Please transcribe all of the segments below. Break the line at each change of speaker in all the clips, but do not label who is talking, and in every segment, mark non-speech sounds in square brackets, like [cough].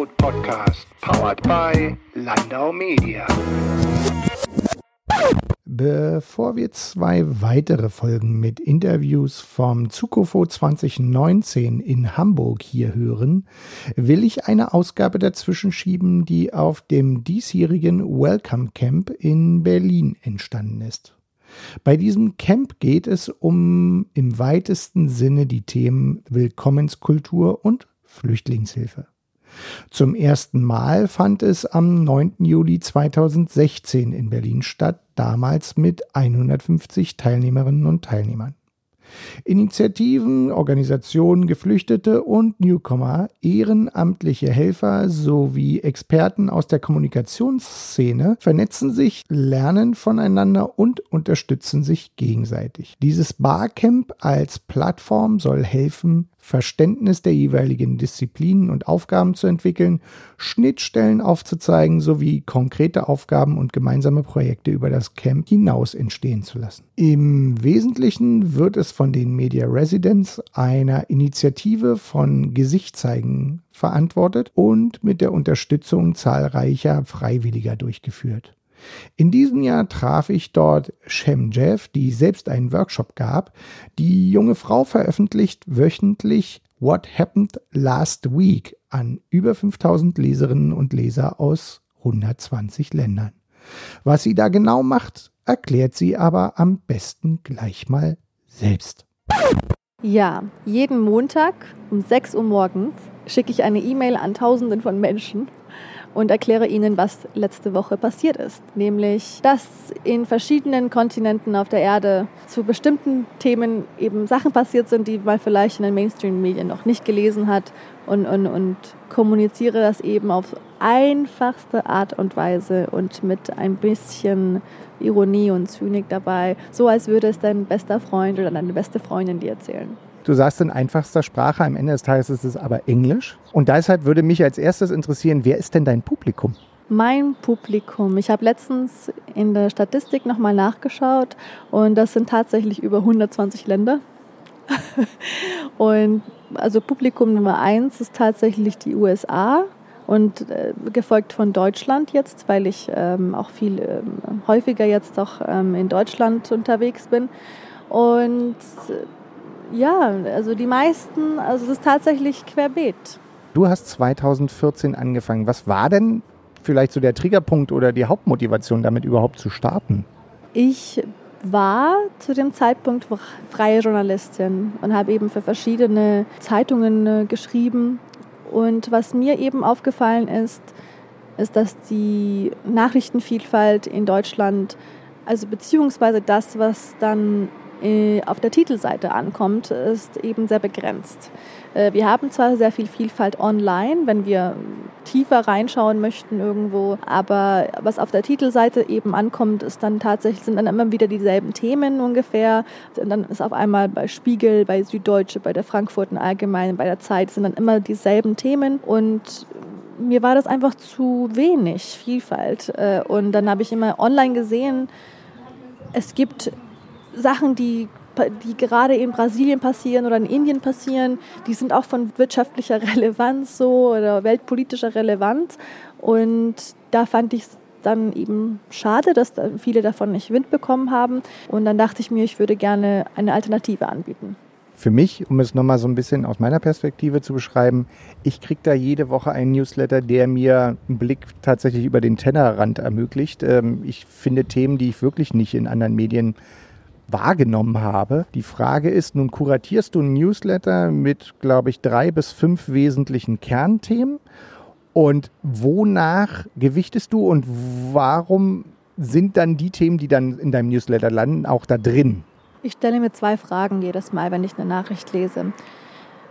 Food Podcast, powered by Landau Media.
Bevor wir zwei weitere Folgen mit Interviews vom Zukofo 2019 in Hamburg hier hören, will ich eine Ausgabe dazwischen schieben, die auf dem diesjährigen Welcome Camp in Berlin entstanden ist. Bei diesem Camp geht es um im weitesten Sinne die Themen Willkommenskultur und Flüchtlingshilfe. Zum ersten Mal fand es am 9. Juli 2016 in Berlin statt, damals mit 150 Teilnehmerinnen und Teilnehmern. Initiativen, Organisationen, Geflüchtete und Newcomer, ehrenamtliche Helfer sowie Experten aus der Kommunikationsszene vernetzen sich, lernen voneinander und unterstützen sich gegenseitig. Dieses Barcamp als Plattform soll helfen, Verständnis der jeweiligen Disziplinen und Aufgaben zu entwickeln, Schnittstellen aufzuzeigen sowie konkrete Aufgaben und gemeinsame Projekte über das Camp hinaus entstehen zu lassen. Im Wesentlichen wird es von den Media Residents, einer Initiative von Gesichtzeigen, verantwortet und mit der Unterstützung zahlreicher Freiwilliger durchgeführt. In diesem Jahr traf ich dort Shem Jeff, die selbst einen Workshop gab. Die junge Frau veröffentlicht wöchentlich What Happened Last Week an über 5000 Leserinnen und Leser aus 120 Ländern. Was sie da genau macht, erklärt sie aber am besten gleich mal selbst.
Ja, jeden Montag um 6 Uhr morgens schicke ich eine E-Mail an Tausenden von Menschen und erkläre Ihnen, was letzte Woche passiert ist. Nämlich, dass in verschiedenen Kontinenten auf der Erde zu bestimmten Themen eben Sachen passiert sind, die man vielleicht in den Mainstream-Medien noch nicht gelesen hat und, und, und kommuniziere das eben auf einfachste Art und Weise und mit ein bisschen Ironie und Zynik dabei, so als würde es dein bester Freund oder deine beste Freundin dir erzählen.
Du sagst in einfachster Sprache, am Ende des Tages ist es aber Englisch. Und deshalb würde mich als erstes interessieren, wer ist denn dein Publikum?
Mein Publikum. Ich habe letztens in der Statistik nochmal nachgeschaut und das sind tatsächlich über 120 Länder. [laughs] und also Publikum Nummer eins ist tatsächlich die USA und äh, gefolgt von Deutschland jetzt, weil ich ähm, auch viel ähm, häufiger jetzt auch ähm, in Deutschland unterwegs bin. Und ja, also die meisten, also es ist tatsächlich querbeet.
Du hast 2014 angefangen. Was war denn vielleicht so der Triggerpunkt oder die Hauptmotivation, damit überhaupt zu starten?
Ich war zu dem Zeitpunkt freie Journalistin und habe eben für verschiedene Zeitungen äh, geschrieben. Und was mir eben aufgefallen ist, ist, dass die Nachrichtenvielfalt in Deutschland, also beziehungsweise das, was dann auf der Titelseite ankommt, ist eben sehr begrenzt. Äh, wir haben zwar sehr viel Vielfalt online, wenn wir tiefer reinschauen möchten irgendwo, aber was auf der Titelseite eben ankommt, ist dann tatsächlich sind dann immer wieder dieselben Themen ungefähr. Und dann ist auf einmal bei Spiegel, bei Süddeutsche, bei der Frankfurten Allgemeinen, bei der Zeit sind dann immer dieselben Themen und mir war das einfach zu wenig Vielfalt. Äh, und dann habe ich immer online gesehen, es gibt Sachen, die, die gerade in Brasilien passieren oder in Indien passieren, die sind auch von wirtschaftlicher [laughs] Relevanz so oder weltpolitischer Relevanz. Und da fand ich es dann eben schade, dass viele davon nicht Wind bekommen haben. Und dann dachte ich mir, ich würde gerne eine Alternative anbieten.
Für mich, um es nochmal so ein bisschen aus meiner Perspektive zu beschreiben, ich kriege da jede Woche einen Newsletter, der mir einen Blick tatsächlich über den Tellerrand ermöglicht. Ähm, ich finde Themen, die ich wirklich nicht in anderen Medien wahrgenommen habe. Die Frage ist, nun kuratierst du ein Newsletter mit, glaube ich, drei bis fünf wesentlichen Kernthemen. Und wonach gewichtest du und warum sind dann die Themen, die dann in deinem Newsletter landen, auch da drin?
Ich stelle mir zwei Fragen jedes Mal, wenn ich eine Nachricht lese.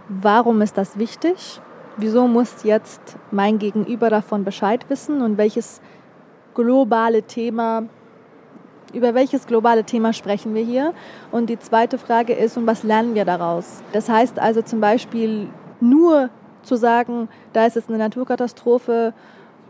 Warum ist das wichtig? Wieso muss jetzt mein Gegenüber davon Bescheid wissen und welches globale Thema über welches globale Thema sprechen wir hier? Und die zweite Frage ist, und was lernen wir daraus? Das heißt also zum Beispiel nur zu sagen, da ist jetzt eine Naturkatastrophe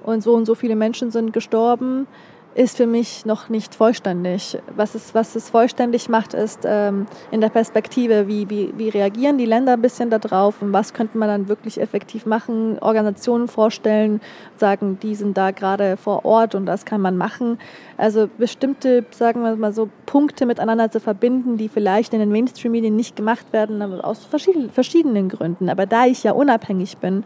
und so und so viele Menschen sind gestorben, ist für mich noch nicht vollständig. Was es, was es vollständig macht, ist ähm, in der Perspektive, wie, wie, wie reagieren die Länder ein bisschen darauf und was könnte man dann wirklich effektiv machen, Organisationen vorstellen, sagen, die sind da gerade vor Ort und das kann man machen. Also bestimmte, sagen wir mal so, Punkte miteinander zu verbinden, die vielleicht in den Mainstream-Medien nicht gemacht werden, aus verschiedenen, verschiedenen Gründen. Aber da ich ja unabhängig bin,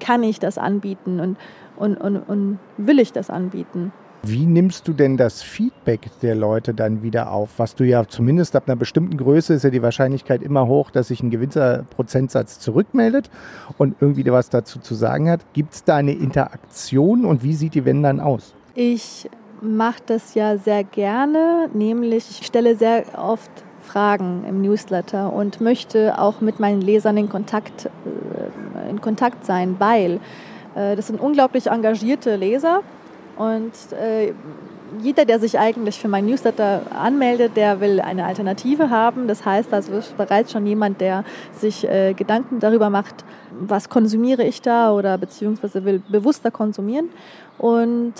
kann ich das anbieten und, und, und, und will ich das anbieten.
Wie nimmst du denn das Feedback der Leute dann wieder auf? Was du ja zumindest ab einer bestimmten Größe ist ja die Wahrscheinlichkeit immer hoch, dass sich ein gewisser Prozentsatz zurückmeldet und irgendwie was dazu zu sagen hat. Gibt es da eine Interaktion und wie sieht die wenn dann aus?
Ich mache das ja sehr gerne, nämlich ich stelle sehr oft Fragen im Newsletter und möchte auch mit meinen Lesern in Kontakt, äh, in Kontakt sein, weil äh, das sind unglaublich engagierte Leser und äh, jeder, der sich eigentlich für mein Newsletter anmeldet, der will eine Alternative haben. Das heißt, also ist bereits schon jemand, der sich äh, Gedanken darüber macht, was konsumiere ich da oder beziehungsweise will bewusster konsumieren. Und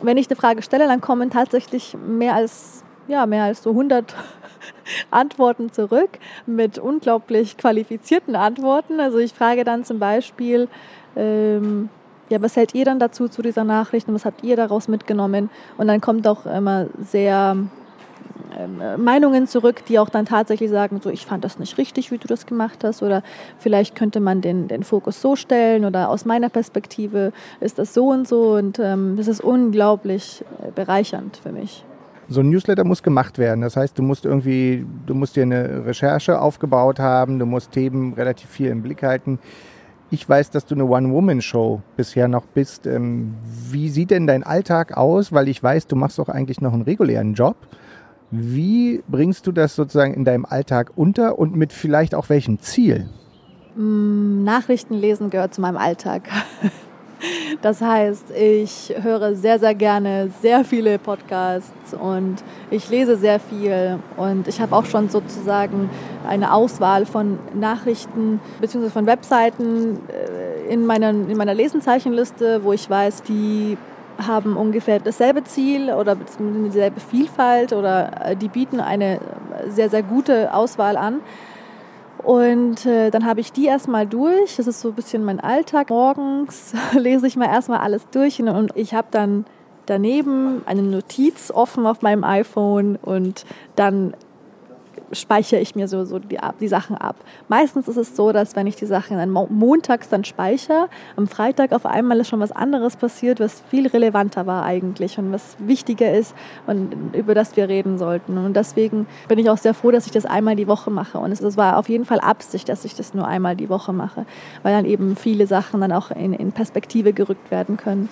wenn ich die Frage stelle, dann kommen tatsächlich mehr als, ja, mehr als so 100 [laughs] Antworten zurück mit unglaublich qualifizierten Antworten. Also ich frage dann zum Beispiel, ähm, ja, was hält ihr dann dazu zu dieser Nachricht und was habt ihr daraus mitgenommen? Und dann kommt auch immer sehr ähm, Meinungen zurück, die auch dann tatsächlich sagen, so ich fand das nicht richtig, wie du das gemacht hast oder vielleicht könnte man den, den Fokus so stellen oder aus meiner Perspektive ist das so und so und ähm, das ist unglaublich äh, bereichernd für mich.
So ein Newsletter muss gemacht werden. Das heißt, du musst irgendwie, du musst dir eine Recherche aufgebaut haben, du musst Themen relativ viel im Blick halten. Ich weiß, dass du eine One-Woman-Show bisher noch bist. Ähm, wie sieht denn dein Alltag aus? Weil ich weiß, du machst doch eigentlich noch einen regulären Job. Wie bringst du das sozusagen in deinem Alltag unter und mit vielleicht auch welchem Ziel?
Mm, Nachrichten lesen gehört zu meinem Alltag. [laughs] Das heißt, ich höre sehr, sehr gerne sehr viele Podcasts und ich lese sehr viel und ich habe auch schon sozusagen eine Auswahl von Nachrichten bzw. von Webseiten äh, in meiner, in meiner Lesenzeichenliste, wo ich weiß, die haben ungefähr dasselbe Ziel oder dieselbe Vielfalt oder äh, die bieten eine sehr, sehr gute Auswahl an. Und äh, dann habe ich die erstmal durch. Das ist so ein bisschen mein Alltag. Morgens [laughs] lese ich mal erstmal alles durch und ich habe dann daneben eine Notiz offen auf meinem iPhone und dann speichere ich mir so, so die, die Sachen ab. Meistens ist es so, dass wenn ich die Sachen dann montags dann speichere, am Freitag auf einmal ist schon was anderes passiert, was viel relevanter war eigentlich und was wichtiger ist und über das wir reden sollten. Und deswegen bin ich auch sehr froh, dass ich das einmal die Woche mache. Und es, es war auf jeden Fall Absicht, dass ich das nur einmal die Woche mache, weil dann eben viele Sachen dann auch in, in Perspektive gerückt werden können.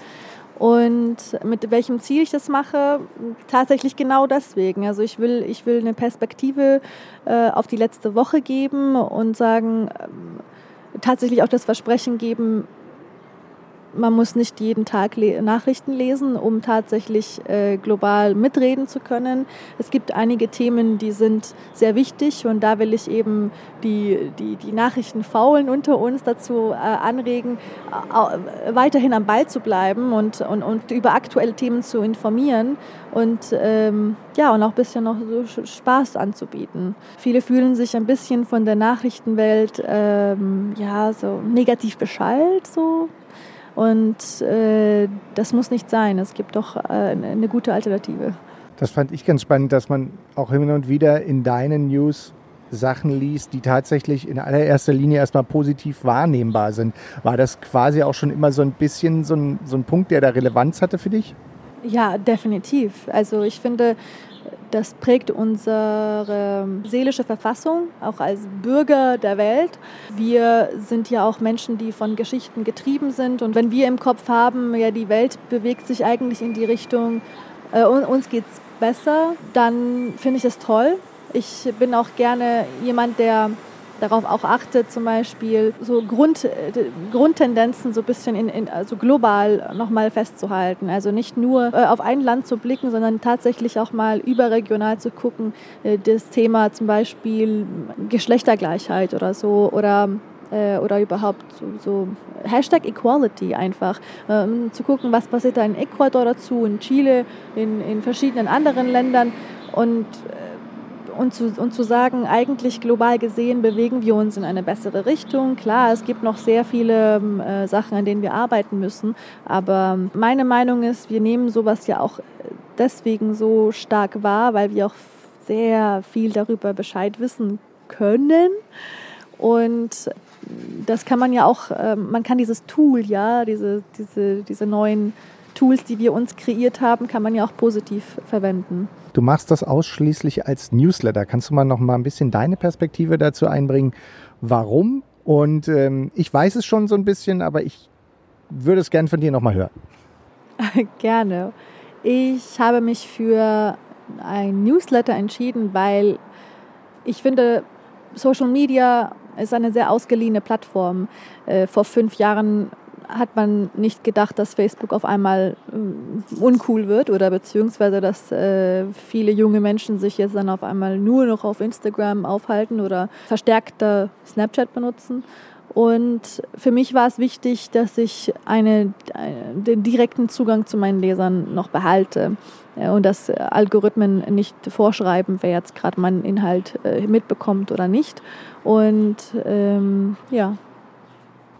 Und mit welchem Ziel ich das mache? Tatsächlich genau deswegen. Also ich will, ich will eine Perspektive äh, auf die letzte Woche geben und sagen, äh, tatsächlich auch das Versprechen geben, man muss nicht jeden Tag le Nachrichten lesen, um tatsächlich äh, global mitreden zu können. Es gibt einige Themen, die sind sehr wichtig und da will ich eben die, die, die Nachrichtenfaulen unter uns dazu äh, anregen, äh, weiterhin am Ball zu bleiben und, und, und über aktuelle Themen zu informieren und ähm, ja, und auch ein bisschen noch so Spaß anzubieten. Viele fühlen sich ein bisschen von der Nachrichtenwelt ähm, ja, so negativ beschallt, so und äh, das muss nicht sein. Es gibt doch äh, eine gute Alternative.
Das fand ich ganz spannend, dass man auch hin und wieder in deinen News Sachen liest, die tatsächlich in allererster Linie erstmal positiv wahrnehmbar sind. War das quasi auch schon immer so ein bisschen so ein, so ein Punkt, der da Relevanz hatte für dich?
Ja, definitiv. Also ich finde, das prägt unsere seelische Verfassung, auch als Bürger der Welt. Wir sind ja auch Menschen, die von Geschichten getrieben sind. Und wenn wir im Kopf haben, ja, die Welt bewegt sich eigentlich in die Richtung, äh, uns geht es besser, dann finde ich es toll. Ich bin auch gerne jemand, der darauf auch achtet, zum Beispiel so Grund, äh, Grundtendenzen so ein bisschen in, in, also global nochmal festzuhalten. Also nicht nur äh, auf ein Land zu blicken, sondern tatsächlich auch mal überregional zu gucken. Äh, das Thema zum Beispiel Geschlechtergleichheit oder so oder äh, oder überhaupt so, so, Hashtag Equality einfach. Ähm, zu gucken, was passiert da in Ecuador dazu, in Chile, in, in verschiedenen anderen Ländern und und zu, und zu sagen, eigentlich global gesehen bewegen wir uns in eine bessere Richtung. Klar, es gibt noch sehr viele äh, Sachen, an denen wir arbeiten müssen, aber meine Meinung ist, wir nehmen sowas ja auch deswegen so stark wahr, weil wir auch sehr viel darüber Bescheid wissen können. Und das kann man ja auch, äh, man kann dieses Tool, ja, diese, diese, diese neuen Tools, die wir uns kreiert haben, kann man ja auch positiv verwenden.
Du machst das ausschließlich als Newsletter. Kannst du mal noch mal ein bisschen deine Perspektive dazu einbringen? Warum? Und ähm, ich weiß es schon so ein bisschen, aber ich würde es gern von dir noch mal hören. [laughs]
Gerne. Ich habe mich für ein Newsletter entschieden, weil ich finde, Social Media ist eine sehr ausgeliehene Plattform. Äh, vor fünf Jahren hat man nicht gedacht, dass Facebook auf einmal äh, uncool wird oder beziehungsweise, dass äh, viele junge Menschen sich jetzt dann auf einmal nur noch auf Instagram aufhalten oder verstärkter Snapchat benutzen. Und für mich war es wichtig, dass ich eine, den direkten Zugang zu meinen Lesern noch behalte und dass Algorithmen nicht vorschreiben, wer jetzt gerade meinen Inhalt äh, mitbekommt oder nicht. Und ähm, ja,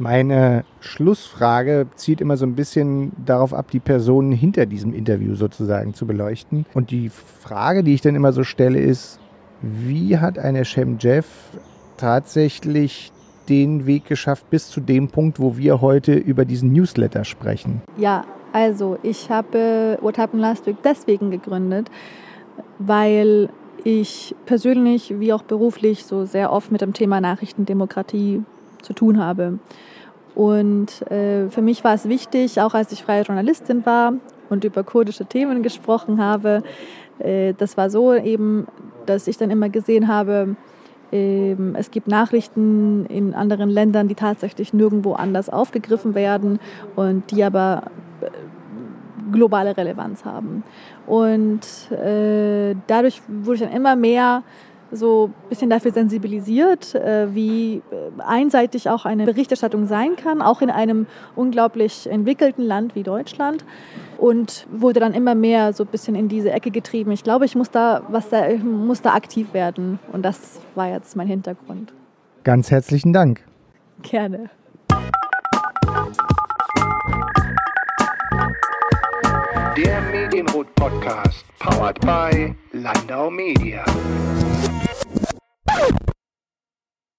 meine Schlussfrage zieht immer so ein bisschen darauf ab, die Personen hinter diesem Interview sozusagen zu beleuchten. Und die Frage, die ich dann immer so stelle, ist, wie hat eine Shem Jeff tatsächlich den Weg geschafft bis zu dem Punkt, wo wir heute über diesen Newsletter sprechen?
Ja, also ich habe What Happened Last Week deswegen gegründet, weil ich persönlich wie auch beruflich so sehr oft mit dem Thema Nachrichtendemokratie zu tun habe. Und äh, für mich war es wichtig, auch als ich freie Journalistin war und über kurdische Themen gesprochen habe, äh, das war so eben, dass ich dann immer gesehen habe, äh, es gibt Nachrichten in anderen Ländern, die tatsächlich nirgendwo anders aufgegriffen werden und die aber äh, globale Relevanz haben. Und äh, dadurch wurde ich dann immer mehr so ein bisschen dafür sensibilisiert, äh, wie äh, einseitig auch eine Berichterstattung sein kann, auch in einem unglaublich entwickelten Land wie Deutschland. Und wurde dann immer mehr so ein bisschen in diese Ecke getrieben. Ich glaube, ich muss da, was da, muss da aktiv werden. Und das war jetzt mein Hintergrund.
Ganz herzlichen Dank.
Gerne.
Der Medienrot Podcast, powered by Landau Media. Bye.